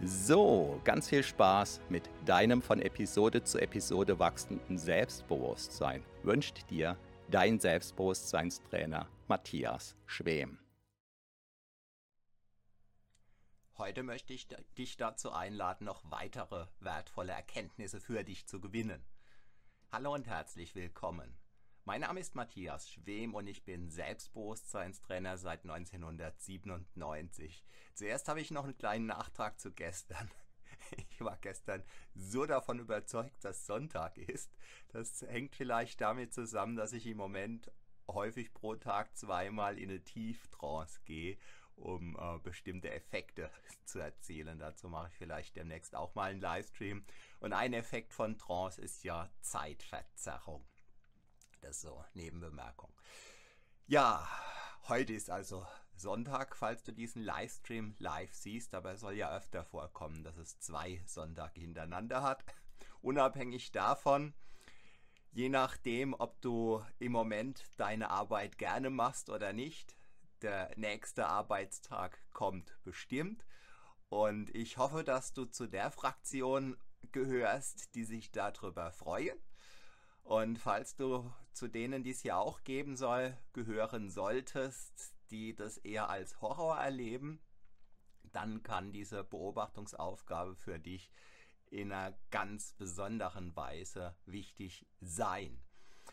So, ganz viel Spaß mit deinem von Episode zu Episode wachsenden Selbstbewusstsein wünscht dir dein Selbstbewusstseinstrainer Matthias Schwem. Heute möchte ich dich dazu einladen, noch weitere wertvolle Erkenntnisse für dich zu gewinnen. Hallo und herzlich willkommen. Mein Name ist Matthias Schwem und ich bin Selbstbewusstseinstrainer seit 1997. Zuerst habe ich noch einen kleinen Nachtrag zu gestern. Ich war gestern so davon überzeugt, dass Sonntag ist. Das hängt vielleicht damit zusammen, dass ich im Moment häufig pro Tag zweimal in eine Tieftrance gehe, um äh, bestimmte Effekte zu erzielen. Dazu mache ich vielleicht demnächst auch mal einen Livestream. Und ein Effekt von Trance ist ja Zeitverzerrung. Das so Nebenbemerkung. Ja, heute ist also Sonntag, falls du diesen Livestream live siehst, aber es soll ja öfter vorkommen, dass es zwei Sonntage hintereinander hat. Unabhängig davon, je nachdem, ob du im Moment deine Arbeit gerne machst oder nicht, der nächste Arbeitstag kommt bestimmt. Und ich hoffe, dass du zu der Fraktion gehörst, die sich darüber freuen. Und falls du zu denen, die es ja auch geben soll, gehören solltest, die das eher als Horror erleben, dann kann diese Beobachtungsaufgabe für dich in einer ganz besonderen Weise wichtig sein.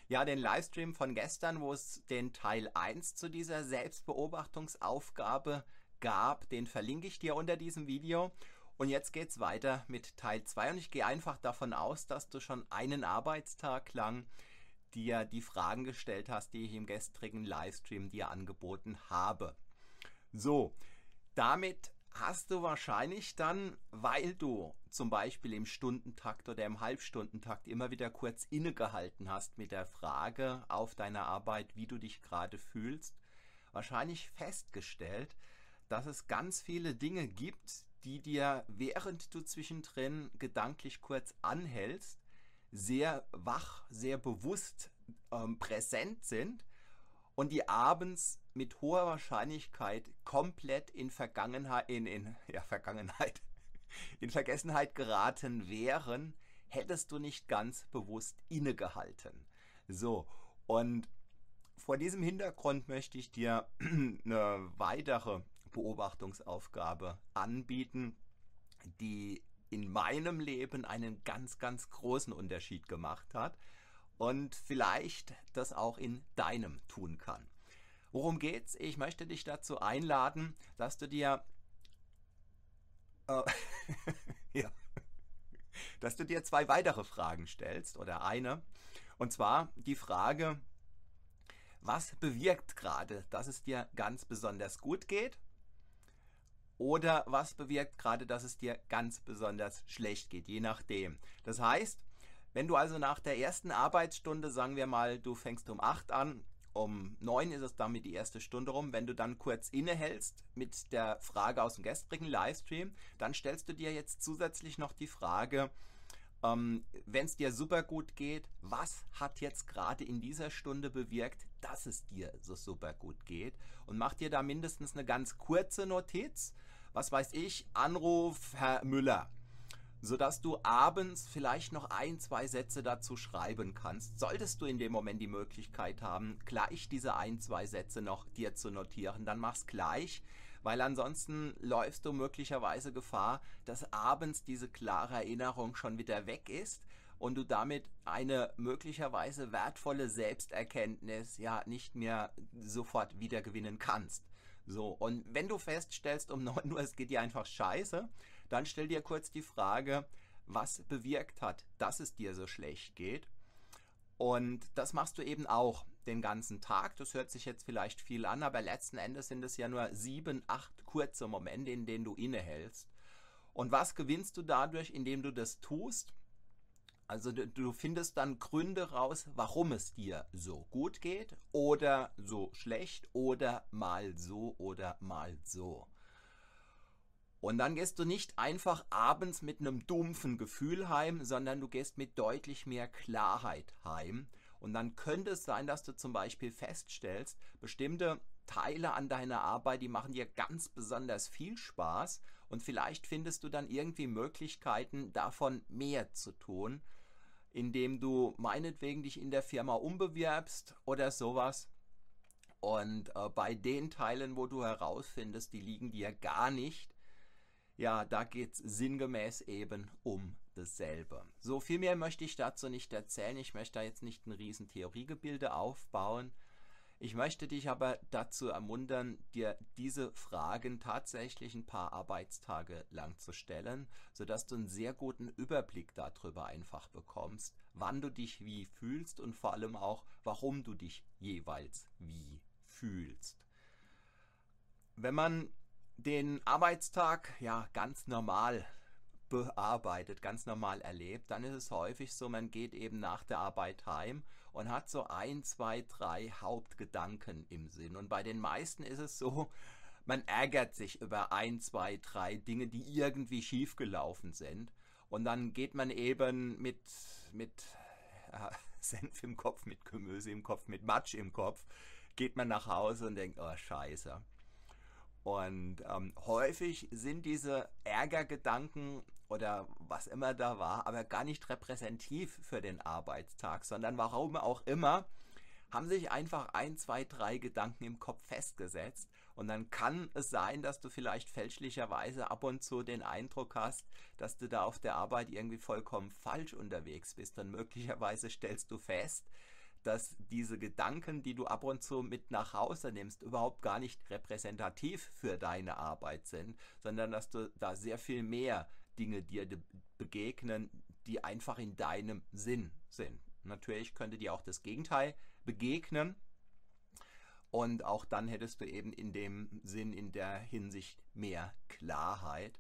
Ja, den Livestream von gestern, wo es den Teil 1 zu dieser Selbstbeobachtungsaufgabe gab, den verlinke ich dir unter diesem Video. Und jetzt geht's weiter mit Teil 2 und ich gehe einfach davon aus, dass du schon einen Arbeitstag lang dir die Fragen gestellt hast, die ich im gestrigen Livestream dir angeboten habe. So, damit hast du wahrscheinlich dann, weil du zum Beispiel im Stundentakt oder im Halbstundentakt immer wieder kurz innegehalten hast mit der Frage auf deiner Arbeit, wie du dich gerade fühlst, wahrscheinlich festgestellt, dass es ganz viele Dinge gibt, die dir, während du zwischendrin gedanklich kurz anhältst, sehr wach, sehr bewusst ähm, präsent sind und die abends mit hoher Wahrscheinlichkeit komplett in Vergangenheit, in, in ja, Vergangenheit, in Vergessenheit geraten wären, hättest du nicht ganz bewusst innegehalten. So, und vor diesem Hintergrund möchte ich dir eine weitere Beobachtungsaufgabe anbieten, die in meinem Leben einen ganz, ganz großen Unterschied gemacht hat und vielleicht das auch in deinem tun kann. Worum geht's? Ich möchte dich dazu einladen, dass du dir äh, ja, dass du dir zwei weitere Fragen stellst oder eine. Und zwar die Frage, was bewirkt gerade, dass es dir ganz besonders gut geht? Oder was bewirkt gerade, dass es dir ganz besonders schlecht geht, je nachdem. Das heißt, wenn du also nach der ersten Arbeitsstunde, sagen wir mal, du fängst um 8 an, um 9 ist es damit die erste Stunde rum, wenn du dann kurz innehältst mit der Frage aus dem gestrigen Livestream, dann stellst du dir jetzt zusätzlich noch die Frage, ähm, wenn es dir super gut geht, was hat jetzt gerade in dieser Stunde bewirkt, dass es dir so super gut geht? Und mach dir da mindestens eine ganz kurze Notiz was weiß ich, Anruf Herr Müller. sodass du abends vielleicht noch ein, zwei Sätze dazu schreiben kannst. Solltest du in dem Moment die Möglichkeit haben, gleich diese ein, zwei Sätze noch dir zu notieren, dann mach's gleich, weil ansonsten läufst du möglicherweise Gefahr, dass abends diese klare Erinnerung schon wieder weg ist und du damit eine möglicherweise wertvolle Selbsterkenntnis ja nicht mehr sofort wiedergewinnen kannst. So, und wenn du feststellst um 9 Uhr, es geht dir einfach scheiße, dann stell dir kurz die Frage, was bewirkt hat, dass es dir so schlecht geht. Und das machst du eben auch den ganzen Tag. Das hört sich jetzt vielleicht viel an, aber letzten Endes sind es ja nur sieben, acht kurze Momente, in denen du innehältst. Und was gewinnst du dadurch, indem du das tust? Also du, findest dann Gründe raus, warum es dir so gut geht oder so schlecht oder mal so oder mal so. Und dann gehst du nicht einfach abends mit einem dumpfen Gefühl heim, sondern du gehst mit deutlich mehr Klarheit heim. Und dann könnte es sein, dass du zum Beispiel feststellst, bestimmte Teile an deiner Arbeit, die machen dir ganz besonders viel Spaß und vielleicht findest du dann irgendwie Möglichkeiten, davon mehr zu tun, indem du meinetwegen dich in der Firma umbewirbst oder sowas. Und äh, bei den Teilen, wo du herausfindest, die liegen dir gar nicht, ja, da geht es sinngemäß eben um dasselbe. So viel mehr möchte ich dazu nicht erzählen. Ich möchte da jetzt nicht ein riesen Theoriegebilde aufbauen. Ich möchte dich aber dazu ermuntern, dir diese Fragen tatsächlich ein paar Arbeitstage lang zu stellen, sodass du einen sehr guten Überblick darüber einfach bekommst, wann du dich wie fühlst und vor allem auch, warum du dich jeweils wie fühlst. Wenn man den Arbeitstag ja ganz normal bearbeitet, ganz normal erlebt, dann ist es häufig so, man geht eben nach der Arbeit heim und hat so ein, zwei, drei Hauptgedanken im Sinn. Und bei den meisten ist es so, man ärgert sich über ein, zwei, drei Dinge, die irgendwie schiefgelaufen sind. Und dann geht man eben mit, mit äh, Senf im Kopf, mit Gemüse im Kopf, mit Matsch im Kopf, geht man nach Hause und denkt, oh scheiße, und ähm, häufig sind diese Ärgergedanken oder was immer da war, aber gar nicht repräsentativ für den Arbeitstag, sondern warum auch immer, haben sich einfach ein, zwei, drei Gedanken im Kopf festgesetzt. Und dann kann es sein, dass du vielleicht fälschlicherweise ab und zu den Eindruck hast, dass du da auf der Arbeit irgendwie vollkommen falsch unterwegs bist. Und möglicherweise stellst du fest, dass diese Gedanken, die du ab und zu mit nach Hause nimmst, überhaupt gar nicht repräsentativ für deine Arbeit sind, sondern dass du da sehr viel mehr Dinge dir begegnen, die einfach in deinem Sinn sind. Natürlich könnte dir auch das Gegenteil begegnen. Und auch dann hättest du eben in dem Sinn, in der Hinsicht mehr Klarheit.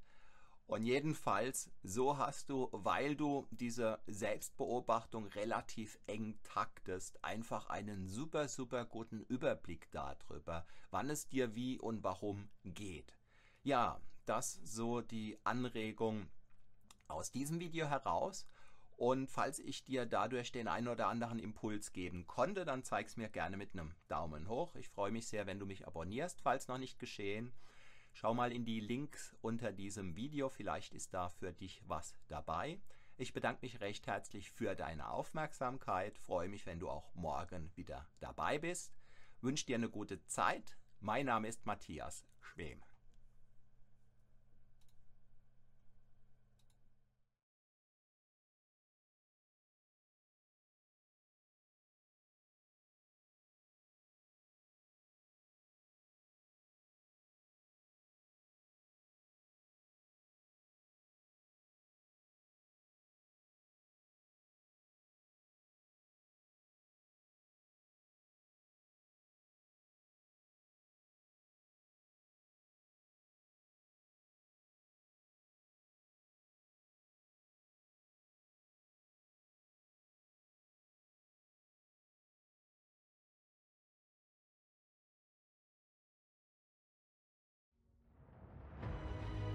Und jedenfalls, so hast du, weil du diese Selbstbeobachtung relativ eng taktest, einfach einen super, super guten Überblick darüber, wann es dir wie und warum geht. Ja, das so die Anregung aus diesem Video heraus. Und falls ich dir dadurch den einen oder anderen Impuls geben konnte, dann zeig es mir gerne mit einem Daumen hoch. Ich freue mich sehr, wenn du mich abonnierst, falls noch nicht geschehen. Schau mal in die Links unter diesem Video, vielleicht ist da für dich was dabei. Ich bedanke mich recht herzlich für deine Aufmerksamkeit, freue mich, wenn du auch morgen wieder dabei bist. Wünsche dir eine gute Zeit. Mein Name ist Matthias Schwem.